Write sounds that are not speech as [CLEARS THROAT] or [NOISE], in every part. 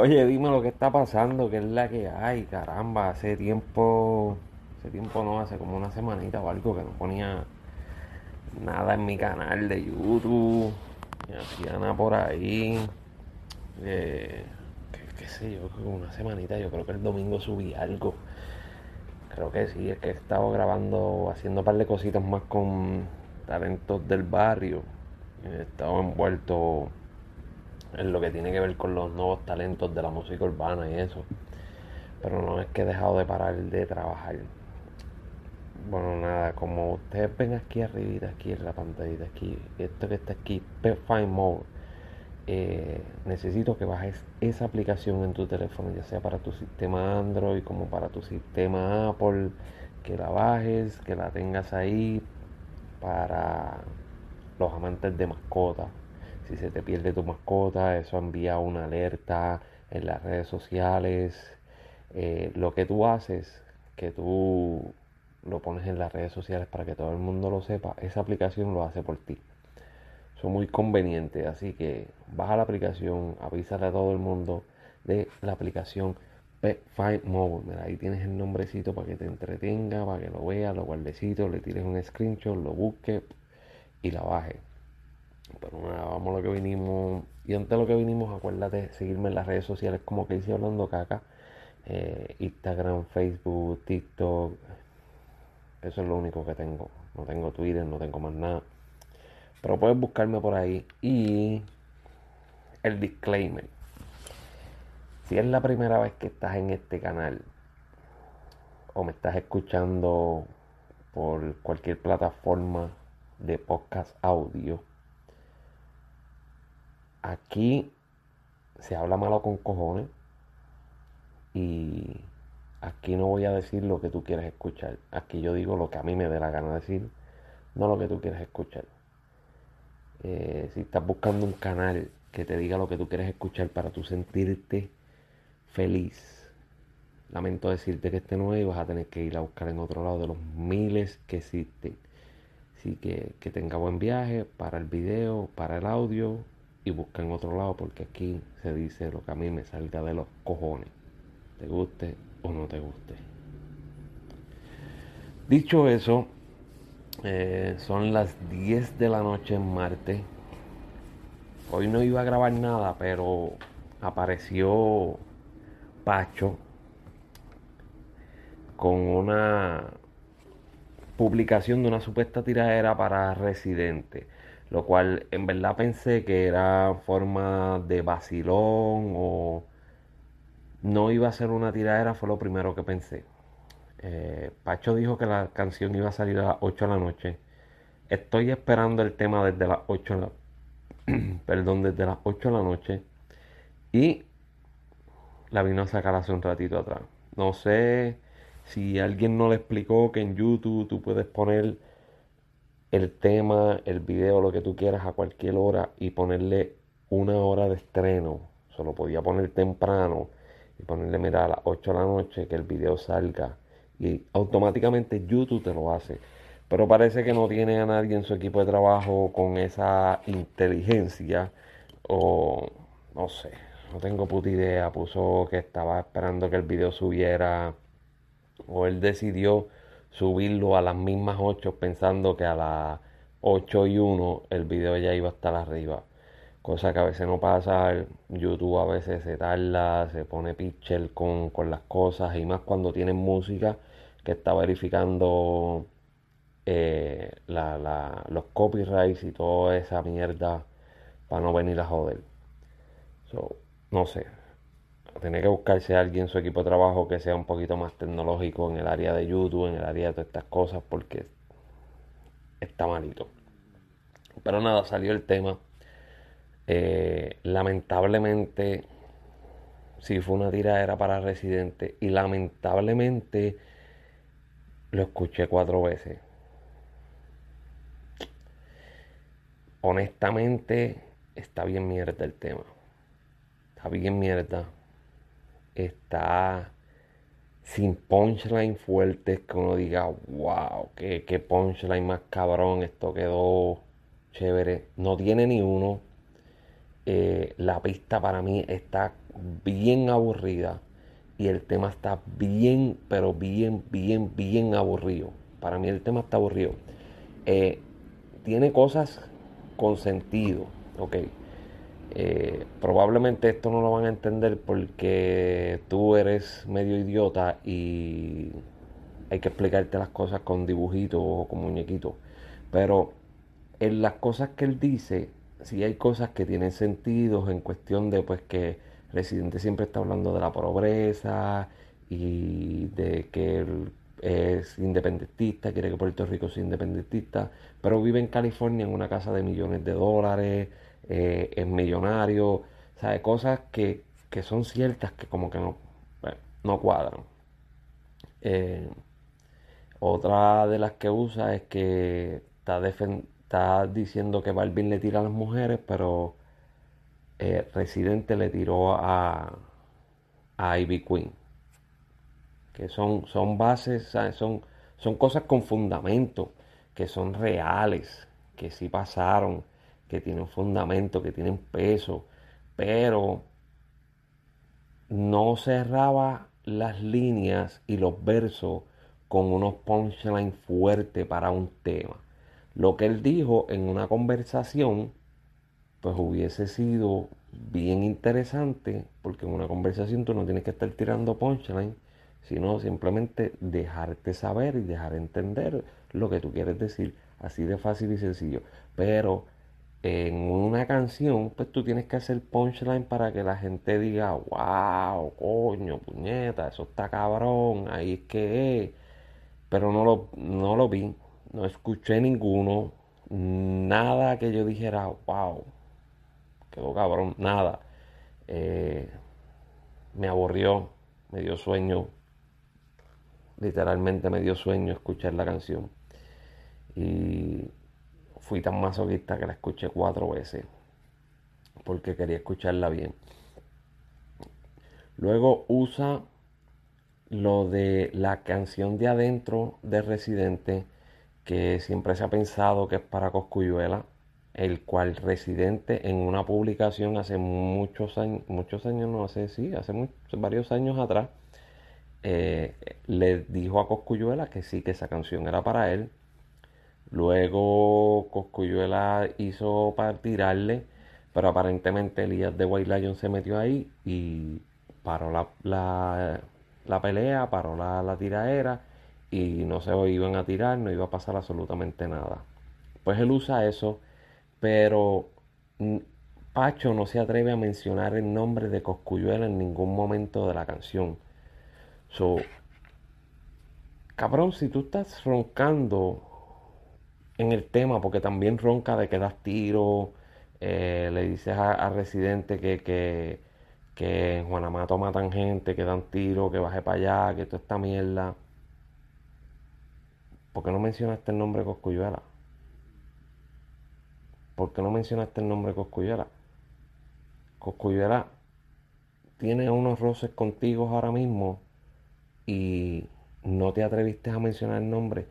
Oye, dime lo que está pasando, qué es la que hay, caramba, hace tiempo, hace tiempo no, hace como una semanita o algo que no ponía nada en mi canal de YouTube, ni hacía nada por ahí, eh, qué, qué sé yo, como una semanita, yo creo que el domingo subí algo, creo que sí, es que he estado grabando, haciendo un par de cositas más con talentos del barrio, he estado envuelto en lo que tiene que ver con los nuevos talentos de la música urbana y eso. Pero no es que he dejado de parar de trabajar. Bueno, nada, como ustedes ven aquí arriba, aquí en la pantalla, aquí, esto que está aquí, Find Mode, eh, necesito que bajes esa aplicación en tu teléfono, ya sea para tu sistema Android como para tu sistema Apple, que la bajes, que la tengas ahí para los amantes de mascotas si se te pierde tu mascota, eso envía una alerta en las redes sociales. Eh, lo que tú haces, que tú lo pones en las redes sociales para que todo el mundo lo sepa, esa aplicación lo hace por ti. Son muy convenientes, así que baja la aplicación, avísale a todo el mundo de la aplicación Pet Find Mobile. Mira, ahí tienes el nombrecito para que te entretenga, para que lo veas, lo guardecito, le tires un screenshot, lo busques y la baje. Pero nada, vamos a lo que vinimos. Y antes de lo que vinimos, acuérdate seguirme en las redes sociales como que hice hablando caca. Eh, Instagram, Facebook, TikTok. Eso es lo único que tengo. No tengo Twitter, no tengo más nada. Pero puedes buscarme por ahí. Y el disclaimer. Si es la primera vez que estás en este canal o me estás escuchando por cualquier plataforma de podcast audio, aquí se habla malo con cojones y aquí no voy a decir lo que tú quieres escuchar. Aquí yo digo lo que a mí me dé la gana decir, no lo que tú quieres escuchar. Eh, si estás buscando un canal que te diga lo que tú quieres escuchar para tú sentirte feliz, lamento decirte que este no es y vas a tener que ir a buscar en otro lado de los miles que existen. Así que que tenga buen viaje para el video, para el audio y busca en otro lado porque aquí se dice lo que a mí me salga de los cojones, te guste o no te guste. Dicho eso, eh, son las 10 de la noche en Marte. Hoy no iba a grabar nada, pero apareció Pacho con una publicación de una supuesta tiradera para residentes lo cual en verdad pensé que era forma de vacilón o no iba a ser una tiradera, fue lo primero que pensé. Eh, Pacho dijo que la canción iba a salir a las 8 de la noche. Estoy esperando el tema desde las 8 de la, [CLEARS THROAT] perdón, desde las 8 de la noche y la vino a sacar hace un ratito atrás. No sé si alguien no le explicó que en YouTube tú puedes poner el tema, el video, lo que tú quieras a cualquier hora y ponerle una hora de estreno. Solo podía poner temprano y ponerle, mira, a las 8 de la noche que el video salga. Y automáticamente YouTube te lo hace. Pero parece que no tiene a nadie en su equipo de trabajo con esa inteligencia. O no sé, no tengo puta idea. Puso que estaba esperando que el video subiera. O él decidió subirlo a las mismas 8 pensando que a las 8 y 1 el video ya iba a estar arriba. Cosa que a veces no pasa, YouTube a veces se tarda, se pone pixel con, las cosas y más cuando tienen música que está verificando eh, los copyrights y toda esa mierda para no venir a joder. no sé, tiene que buscarse a alguien en su equipo de trabajo que sea un poquito más tecnológico en el área de YouTube, en el área de todas estas cosas, porque está malito. Pero nada, salió el tema. Eh, lamentablemente, sí fue una tiradera para Residente. Y lamentablemente lo escuché cuatro veces. Honestamente, está bien mierda el tema. Está bien mierda está sin punchline fuerte que uno diga, wow, qué, qué punchline más cabrón, esto quedó chévere. No tiene ni uno. Eh, la pista para mí está bien aburrida y el tema está bien, pero bien, bien, bien aburrido. Para mí el tema está aburrido. Eh, tiene cosas con sentido, ok. Eh, probablemente esto no lo van a entender porque tú eres medio idiota y hay que explicarte las cosas con dibujitos o con muñequitos. Pero en las cosas que él dice, sí hay cosas que tienen sentido en cuestión de pues que Residente siempre está hablando de la pobreza y de que él es independentista, quiere que Puerto Rico sea independentista, pero vive en California en una casa de millones de dólares, eh, es millonario, sabe cosas que, son ciertas que como que no, no cuadran. Eh, otra de las que usa es que está, está diciendo que Balvin le tira a las mujeres, pero eh, Residente le tiró a, a Ivy Queen. Que son, son bases, son, son cosas con fundamento, que son reales, que sí pasaron, que tienen fundamento, que tienen peso, pero no cerraba las líneas y los versos con unos punchlines fuertes para un tema. Lo que él dijo en una conversación, pues hubiese sido bien interesante, porque en una conversación tú no tienes que estar tirando punchline, sino simplemente dejarte saber y dejar entender lo que tú quieres decir, así de fácil y sencillo. Pero en una canción, pues tú tienes que hacer punchline para que la gente diga, wow, coño, puñeta, eso está cabrón, ahí es que es pero no lo, no lo vi, no escuché ninguno, nada que yo dijera, wow, quedó cabrón, nada. Eh, me aburrió, me dio sueño, literalmente me dio sueño escuchar la canción. Y fui tan masoquista que la escuché cuatro veces, porque quería escucharla bien. Luego usa lo de la canción de adentro de Residente, que siempre se ha pensado que es para Coscuyuela, el cual Residente en una publicación hace muchos años, muchos años, no hace, sí, hace varios años atrás, eh, le dijo a Coscuyuela que sí, que esa canción era para él. Luego Coscuyuela hizo para tirarle, pero aparentemente Elías de White Lion se metió ahí y paró la la pelea, paró la, la tiraera y no se iban a tirar, no iba a pasar absolutamente nada. Pues él usa eso, pero Pacho no se atreve a mencionar el nombre de Coscuyuela en ningún momento de la canción. So, cabrón, si tú estás roncando en el tema, porque también ronca de que das tiro, eh, le dices a, Residente que, que, en Juanamato matan gente, que dan tiro, que baje para allá, que toda esta mierda. ¿Por qué no mencionaste el nombre Coscuyuela? ¿Por qué no mencionaste el nombre Coscuyuela? Coscuyuela tiene unos roces contigo ahora mismo y no te atreviste a mencionar el nombre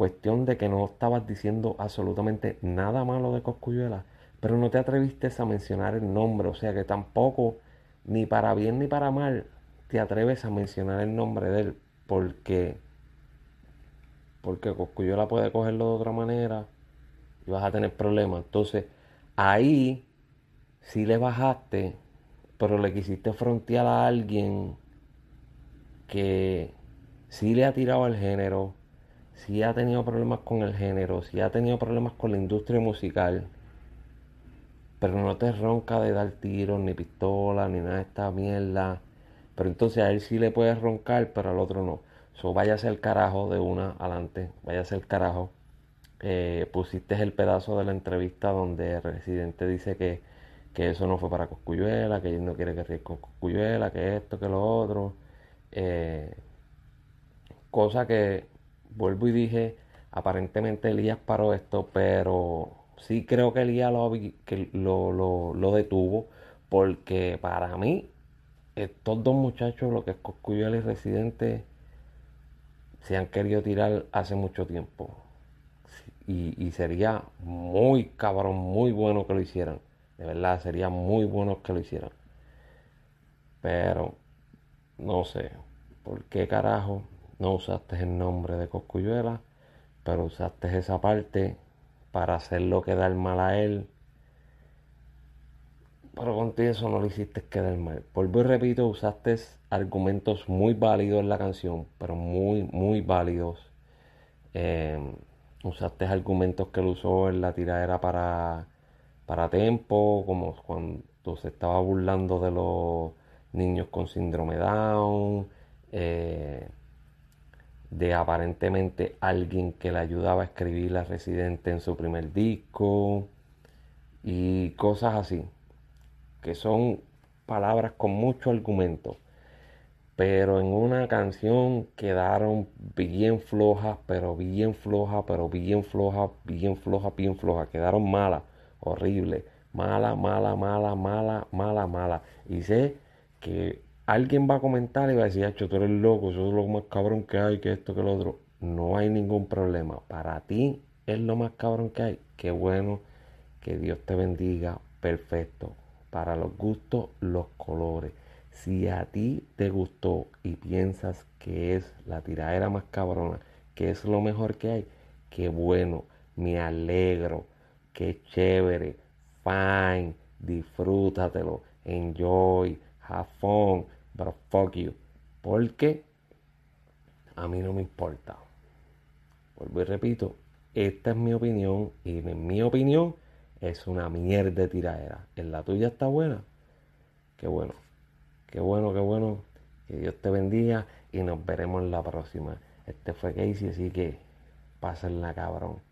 cuestión de que no estabas diciendo absolutamente nada malo de Coscuyuela, pero no te atreviste a mencionar el nombre, o sea que tampoco ni para bien ni para mal, te atreves a mencionar el nombre de él, porque porque Coscuyola puede cogerlo de otra manera y vas a tener problemas. Entonces, ahí sí le bajaste, pero le quisiste frontear a alguien que sí le ha tirado al género, sí ha tenido problemas con el género, sí ha tenido problemas con la industria musical pero no te ronca de dar tiros, ni pistola, ni nada de esta mierda. Pero entonces a él sí le puedes roncar, pero al otro no. So, váyase el carajo de una adelante, váyase el carajo. Eh, pusiste el pedazo de la entrevista donde el residente dice que, eso no fue para Coscuyuela, que él no quiere que ríe con Coscuyuela, que esto, que lo otro. Eh, cosa que, vuelvo y dije, aparentemente Elías paró esto, pero sí creo que Elías lo, que lo, lo, detuvo porque para mí estos dos muchachos, lo que es Coscuyuela y Residente, se han querido tirar hace mucho tiempo. Y, sería muy cabrón, muy bueno que lo hicieran. De verdad, sería muy bueno que lo hicieran. Pero no sé por qué carajo no usaste el nombre de Coscuyuela, pero usaste esa parte para hacerlo quedar mal a él. Pero contigo eso no lo hiciste quedar mal. Vuelvo y repito, usaste argumentos muy válidos en la canción, pero muy, muy válidos. Eh, usaste argumentos que él usó en la tiradera para, para Tempo, como cuando se estaba burlando de los niños con síndrome Down, eh, de aparentemente alguien que le ayudaba a escribir la Residente en su primer disco y cosas así, que son palabras con mucho argumento pero en una canción quedaron bien flojas, pero bien flojas, pero bien flojas, bien flojas, bien flojas, quedaron malas, horrible, mala, mala, mala, mala, mala, mala. Y sé que alguien va a comentar y va a decir, tú eres loco, eso es lo más cabrón que hay, que esto, que lo otro. No hay ningún problema. Para ti es lo más cabrón que hay. Qué bueno, que Dios te bendiga, perfecto. Para los gustos, los colores. Si a ti te gustó y piensas que es la tiradera más cabrona, que es lo mejor que hay, qué bueno, me alegro, qué chévere, fine, disfrútatelo, enjoy, have but fuck you. Porque a mí no me importa. Vuelvo y repito, esta es mi opinión y en mi opinión es una mierda de tiradera. ¿En la tuya está buena? Qué bueno. Qué bueno, qué bueno. Que Dios te bendiga y nos veremos en la próxima. Este fue Casey, así que pásenla cabrón.